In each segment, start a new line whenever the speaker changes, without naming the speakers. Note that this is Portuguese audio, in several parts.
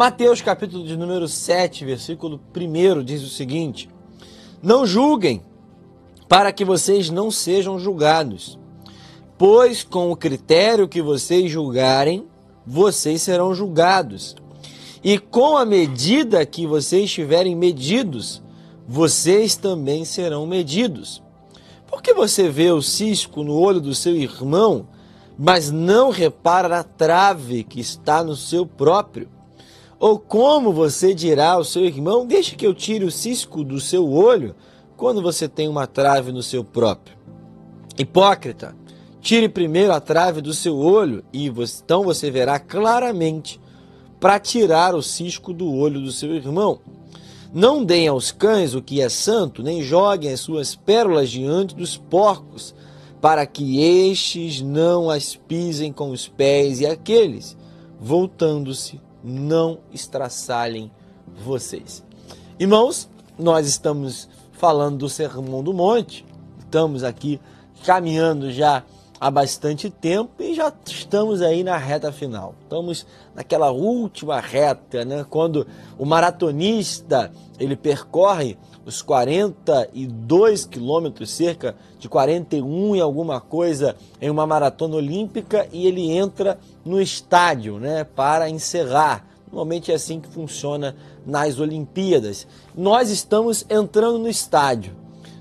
Mateus capítulo de número 7, versículo 1 diz o seguinte: Não julguem, para que vocês não sejam julgados. Pois com o critério que vocês julgarem, vocês serão julgados. E com a medida que vocês tiverem medidos, vocês também serão medidos. Por que você vê o cisco no olho do seu irmão, mas não repara na trave que está no seu próprio? Ou como você dirá ao seu irmão: Deixe que eu tire o cisco do seu olho, quando você tem uma trave no seu próprio? Hipócrita, tire primeiro a trave do seu olho, e então você verá claramente para tirar o cisco do olho do seu irmão. Não deem aos cães o que é santo, nem joguem as suas pérolas diante dos porcos, para que estes não as pisem com os pés, e aqueles, voltando-se, não estraçalhem vocês. Irmãos, nós estamos falando do Sermão do Monte, estamos aqui caminhando já há bastante tempo e já estamos aí na reta final. Estamos naquela última reta, né? Quando o maratonista ele percorre os 42 quilômetros, cerca de 41 e alguma coisa, em uma maratona olímpica e ele entra no estádio, né? Para encerrar. Normalmente é assim que funciona nas Olimpíadas. Nós estamos entrando no estádio.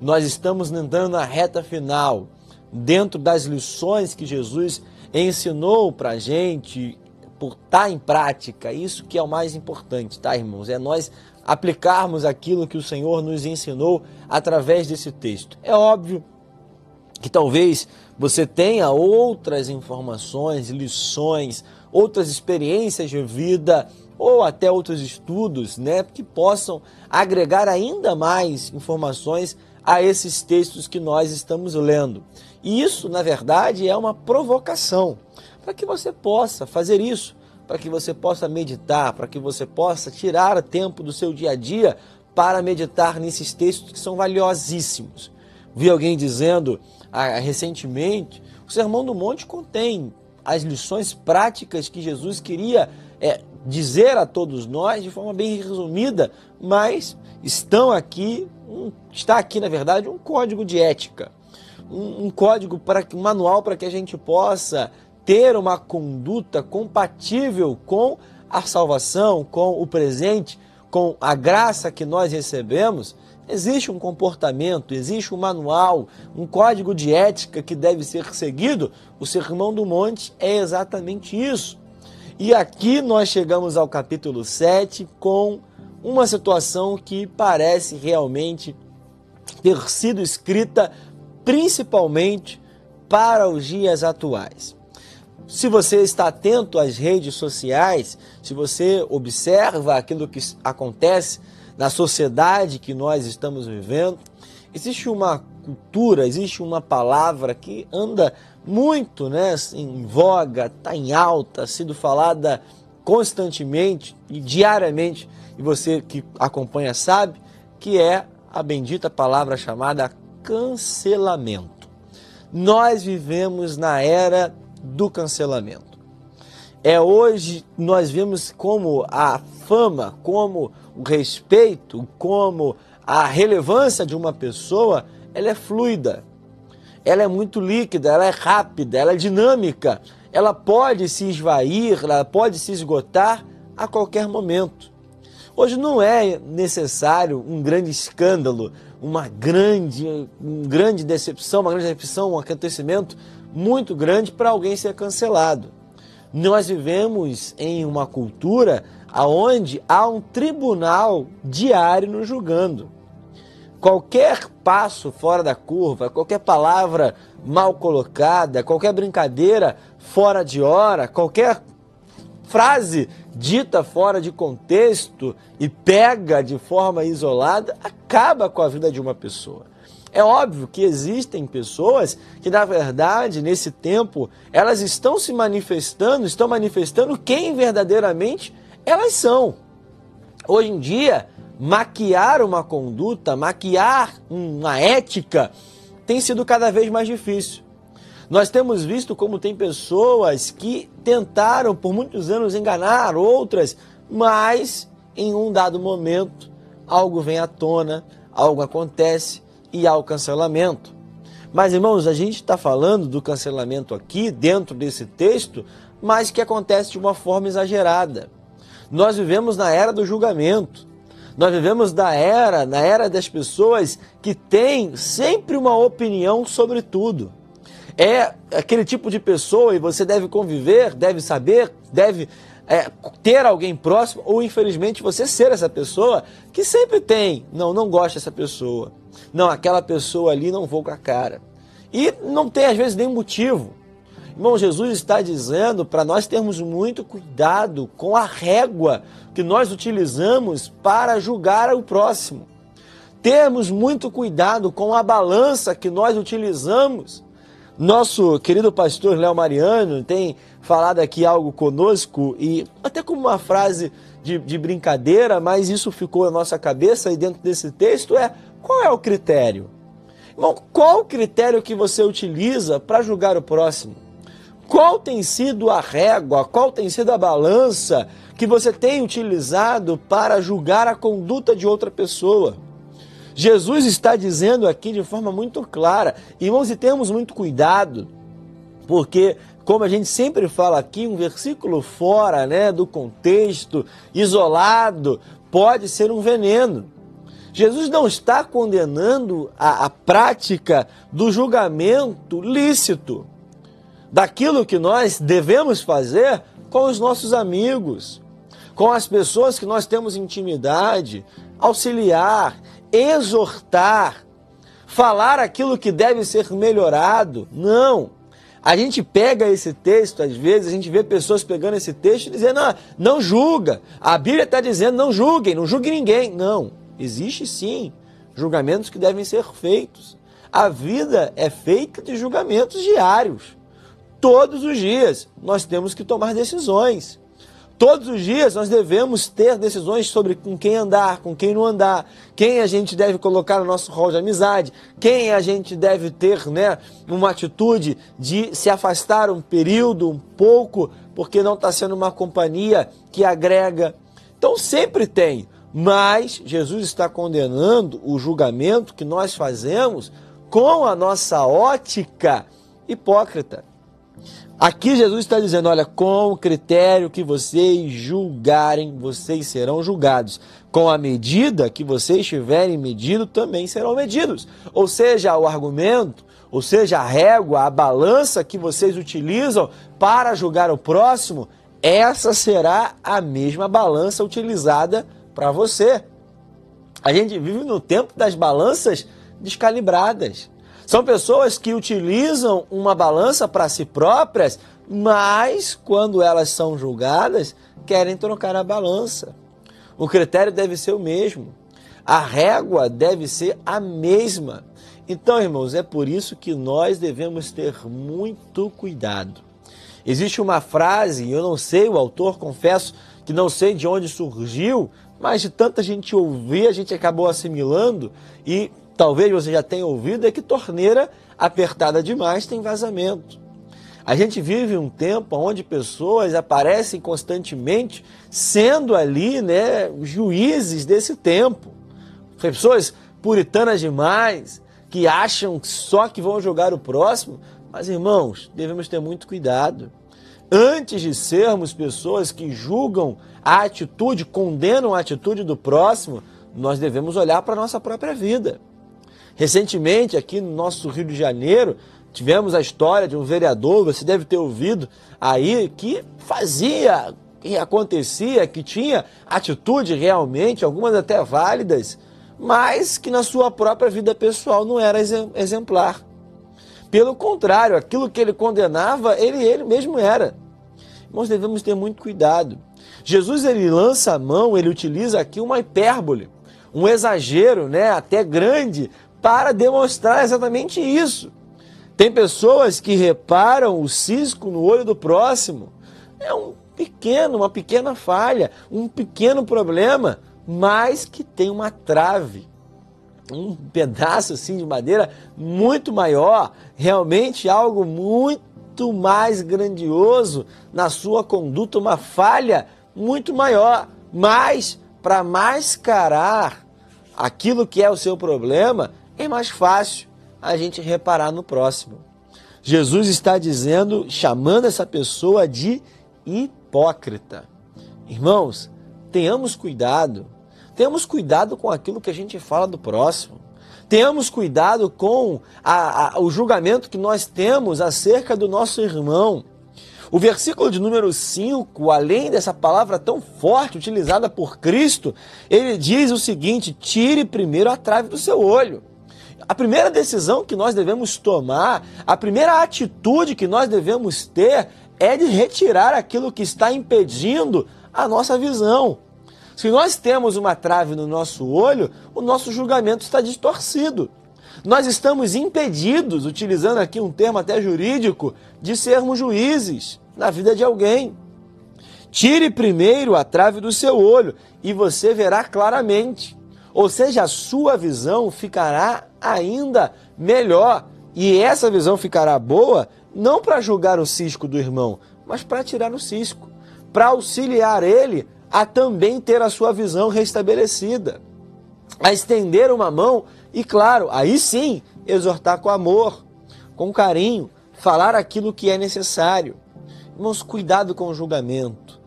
Nós estamos entrando na reta final dentro das lições que Jesus ensinou para a gente, por estar tá em prática, isso que é o mais importante, tá, irmãos? É nós aplicarmos aquilo que o Senhor nos ensinou através desse texto. É óbvio que talvez você tenha outras informações, lições, outras experiências de vida ou até outros estudos, né, que possam agregar ainda mais informações a esses textos que nós estamos lendo. E isso, na verdade, é uma provocação para que você possa fazer isso, para que você possa meditar, para que você possa tirar tempo do seu dia a dia para meditar nesses textos que são valiosíssimos. Vi alguém dizendo ah, recentemente: o Sermão do Monte contém as lições práticas que Jesus queria é, dizer a todos nós de forma bem resumida, mas estão aqui, um, está aqui na verdade um código de ética um, um código para um manual para que a gente possa ter uma conduta compatível com a salvação, com o presente, com a graça que nós recebemos, existe um comportamento, existe um manual, um código de ética que deve ser seguido. O Sermão do Monte é exatamente isso. E aqui nós chegamos ao capítulo 7 com uma situação que parece realmente ter sido escrita principalmente para os dias atuais. Se você está atento às redes sociais, se você observa aquilo que acontece na sociedade que nós estamos vivendo, existe uma cultura, existe uma palavra que anda muito né, em voga, está em alta, sendo falada constantemente e diariamente, e você que acompanha sabe, que é a bendita palavra chamada cancelamento. Nós vivemos na era do cancelamento. É hoje nós vemos como a fama, como o respeito, como a relevância de uma pessoa, ela é fluida. Ela é muito líquida, ela é rápida, ela é dinâmica. Ela pode se esvair, ela pode se esgotar a qualquer momento. Hoje não é necessário um grande escândalo, uma grande, uma grande decepção, uma grande decepção, um acontecimento muito grande para alguém ser cancelado. Nós vivemos em uma cultura onde há um tribunal diário nos julgando. Qualquer passo fora da curva, qualquer palavra mal colocada, qualquer brincadeira fora de hora, qualquer frase dita fora de contexto e pega de forma isolada, acaba com a vida de uma pessoa. É óbvio que existem pessoas que, na verdade, nesse tempo, elas estão se manifestando, estão manifestando quem verdadeiramente elas são. Hoje em dia, maquiar uma conduta, maquiar uma ética, tem sido cada vez mais difícil. Nós temos visto como tem pessoas que tentaram por muitos anos enganar outras mas em um dado momento algo vem à tona, algo acontece e há o cancelamento. Mas, irmãos, a gente está falando do cancelamento aqui, dentro desse texto, mas que acontece de uma forma exagerada. Nós vivemos na era do julgamento. Nós vivemos na era, na era das pessoas que têm sempre uma opinião sobre tudo. É aquele tipo de pessoa e você deve conviver, deve saber, deve é, ter alguém próximo ou infelizmente você ser essa pessoa que sempre tem, não, não gosto dessa pessoa. Não, aquela pessoa ali não vou com a cara. E não tem às vezes nenhum motivo. Irmão, Jesus está dizendo para nós termos muito cuidado com a régua que nós utilizamos para julgar o próximo. Termos muito cuidado com a balança que nós utilizamos. Nosso querido pastor Léo Mariano tem falado aqui algo conosco e até como uma frase de, de brincadeira, mas isso ficou na nossa cabeça e dentro desse texto é qual é o critério? Irmão, qual o critério que você utiliza para julgar o próximo? Qual tem sido a régua, qual tem sido a balança que você tem utilizado para julgar a conduta de outra pessoa? Jesus está dizendo aqui de forma muito clara, irmãos, e temos muito cuidado, porque como a gente sempre fala aqui, um versículo fora né, do contexto, isolado, pode ser um veneno. Jesus não está condenando a, a prática do julgamento lícito, daquilo que nós devemos fazer com os nossos amigos, com as pessoas que nós temos intimidade, auxiliar, exortar, falar aquilo que deve ser melhorado. Não. A gente pega esse texto, às vezes, a gente vê pessoas pegando esse texto e dizendo, não, não julga. A Bíblia está dizendo, não julguem, não julgue ninguém. Não, existe sim julgamentos que devem ser feitos. A vida é feita de julgamentos diários. Todos os dias nós temos que tomar decisões. Todos os dias nós devemos ter decisões sobre com quem andar, com quem não andar, quem a gente deve colocar no nosso rol de amizade, quem a gente deve ter né, uma atitude de se afastar um período, um pouco, porque não está sendo uma companhia que agrega. Então sempre tem, mas Jesus está condenando o julgamento que nós fazemos com a nossa ótica hipócrita. Aqui Jesus está dizendo: olha, com o critério que vocês julgarem, vocês serão julgados. Com a medida que vocês tiverem medido, também serão medidos. Ou seja, o argumento, ou seja, a régua, a balança que vocês utilizam para julgar o próximo, essa será a mesma balança utilizada para você. A gente vive no tempo das balanças descalibradas. São pessoas que utilizam uma balança para si próprias, mas quando elas são julgadas, querem trocar a balança. O critério deve ser o mesmo. A régua deve ser a mesma. Então, irmãos, é por isso que nós devemos ter muito cuidado. Existe uma frase, eu não sei o autor, confesso que não sei de onde surgiu, mas de tanta gente ouvir, a gente acabou assimilando e talvez você já tenha ouvido, é que torneira apertada demais tem vazamento. A gente vive um tempo onde pessoas aparecem constantemente sendo ali, né, juízes desse tempo. Pessoas puritanas demais, que acham só que vão jogar o próximo. Mas, irmãos, devemos ter muito cuidado. Antes de sermos pessoas que julgam a atitude, condenam a atitude do próximo, nós devemos olhar para a nossa própria vida. Recentemente, aqui no nosso Rio de Janeiro, tivemos a história de um vereador, você deve ter ouvido aí, que fazia e acontecia, que tinha atitude realmente, algumas até válidas, mas que na sua própria vida pessoal não era exemplar. Pelo contrário, aquilo que ele condenava, ele, ele mesmo era. Nós devemos ter muito cuidado. Jesus ele lança a mão, ele utiliza aqui uma hipérbole, um exagero, né, até grande, para demonstrar exatamente isso. Tem pessoas que reparam o cisco no olho do próximo. É um pequeno, uma pequena falha, um pequeno problema, mas que tem uma trave, um pedaço assim de madeira muito maior, realmente algo muito mais grandioso na sua conduta, uma falha muito maior. Mas, para mascarar aquilo que é o seu problema, é mais fácil a gente reparar no próximo. Jesus está dizendo, chamando essa pessoa de hipócrita. Irmãos, tenhamos cuidado. Tenhamos cuidado com aquilo que a gente fala do próximo. Tenhamos cuidado com a, a, o julgamento que nós temos acerca do nosso irmão. O versículo de número 5, além dessa palavra tão forte utilizada por Cristo, ele diz o seguinte: tire primeiro a trave do seu olho. A primeira decisão que nós devemos tomar, a primeira atitude que nós devemos ter é de retirar aquilo que está impedindo a nossa visão. Se nós temos uma trave no nosso olho, o nosso julgamento está distorcido. Nós estamos impedidos, utilizando aqui um termo até jurídico, de sermos juízes na vida de alguém. Tire primeiro a trave do seu olho e você verá claramente. Ou seja, a sua visão ficará ainda melhor. E essa visão ficará boa não para julgar o cisco do irmão, mas para tirar o cisco, para auxiliar ele a também ter a sua visão restabelecida, a estender uma mão e, claro, aí sim, exortar com amor, com carinho, falar aquilo que é necessário. Irmãos, cuidado com o julgamento,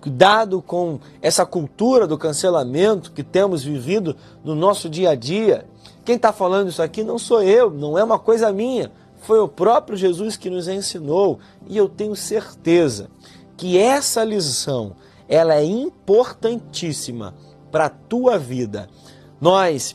cuidado com essa cultura do cancelamento que temos vivido no nosso dia a dia. Quem está falando isso aqui não sou eu, não é uma coisa minha, foi o próprio Jesus que nos ensinou e eu tenho certeza que essa lição ela é importantíssima para a tua vida. Nós